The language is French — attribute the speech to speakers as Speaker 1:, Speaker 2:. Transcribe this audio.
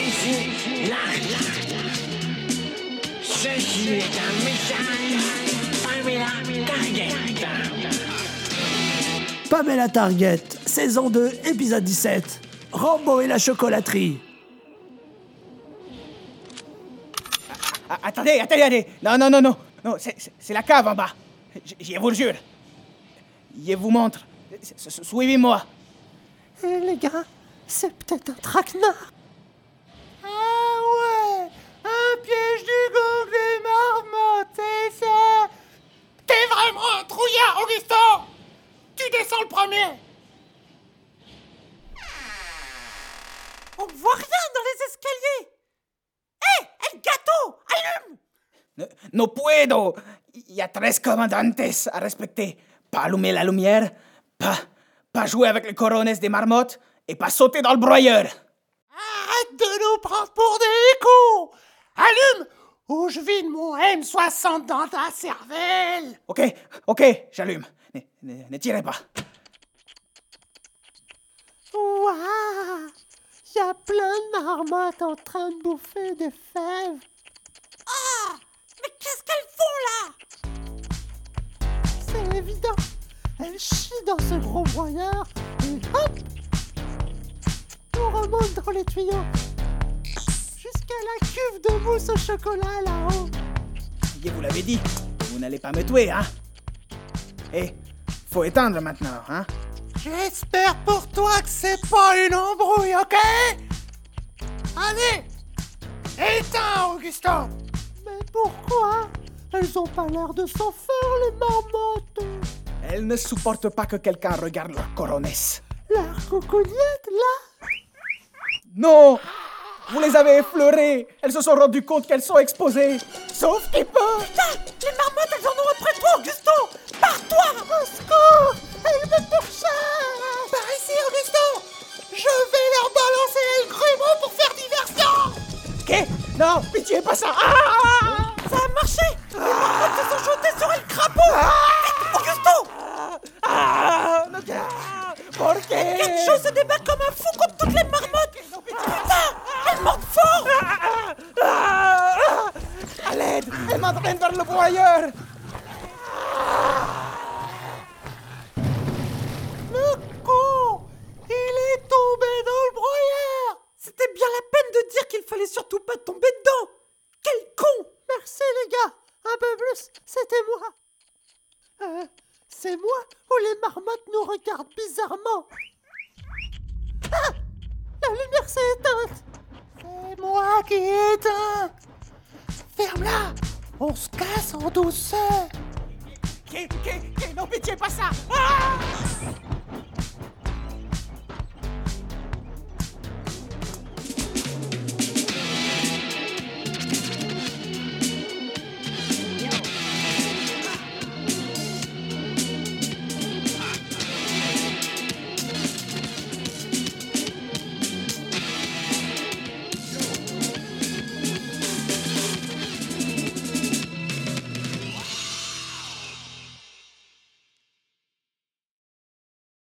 Speaker 1: Ici, là, Ceci est un message Pamela Target.
Speaker 2: Pamela Target, saison 2, épisode 17. Rambo et la chocolaterie.
Speaker 3: Ah, attendez, attendez, attendez. Non, non, non, non. Non, c'est- la cave en bas. Je, je vous le jure. Je vous montre. Suivez-moi.
Speaker 2: Eh, les gars, c'est peut-être un traquenard.
Speaker 3: Ah ouais Un piège du gang des marmottes, c'est ça T'es vraiment un trouillard, Augustin Tu descends le premier
Speaker 2: On voit rien dans les escaliers. Hé, El Gato, allume
Speaker 3: No, no puedo. Il y a tres comandantes à respecter. Pas allumer la lumière, pas, pas jouer avec les corones des marmottes et pas sauter dans le broyeur.
Speaker 2: Arrête de nous prendre pour des cons Allume ou je vide mon M60 dans ta cervelle
Speaker 3: Ok, ok, j'allume. Ne, tirez pas.
Speaker 2: Waouh Il y a plein de marmottes en train de bouffer des fèves. Ah Mais qu'est-ce qu'elles font là? C'est évident. Elles chient dans ce gros broyeur et hop les tuyaux. Jusqu'à la cuve de mousse au chocolat là-haut.
Speaker 3: Je vous l'avais dit, vous n'allez pas me tuer, hein. Eh, faut éteindre maintenant, hein.
Speaker 2: J'espère pour toi que c'est pas une embrouille, ok? Allez Éteins, Augustin. Mais pourquoi? Elles ont pas l'air de s'en faire, les marmottes.
Speaker 3: Elles ne supportent pas que quelqu'un regarde leur coronesse.
Speaker 2: La cocognette, là
Speaker 3: Non Vous les avez effleurées. Elles se sont rendues compte qu'elles sont exposées. Sauf qu'ils peuvent
Speaker 2: Putain Les marmottes, elles en ont après toi, Augustin Pars-toi Au secours Elles me pourchassent Par ici, Augustin Je vais leur balancer les grumeaux pour faire diversion.
Speaker 3: Qu'est Non, pitié, pas ça. Ah!
Speaker 2: Ça a marché. Les marmottes se sont jetées sur El crapaud. Augusto.
Speaker 3: Ah no, ah, ¿Por qué
Speaker 2: Ketcho se débat comme un fou contre toutes les marmottes Putain Elles mordent fort
Speaker 3: Ah, ah, À l'aide Elle m'entraîne vers le broyeur.
Speaker 2: Le con Il est tombé dans le broyeur. C'était bien la peine de dire qu'il fallait surtout pas tomber dedans. Quel con. Merci les gars. Un peu plus, c'était moi. Euh, c'est moi ou les marmottes nous regardent bizarrement. Ah La lumière s'est éteinte C'est moi qui ai éteint Ferme-la On se casse en douceur.
Speaker 3: Qu'est, qu'est, qu'est Non, pitié, pas ça. Ah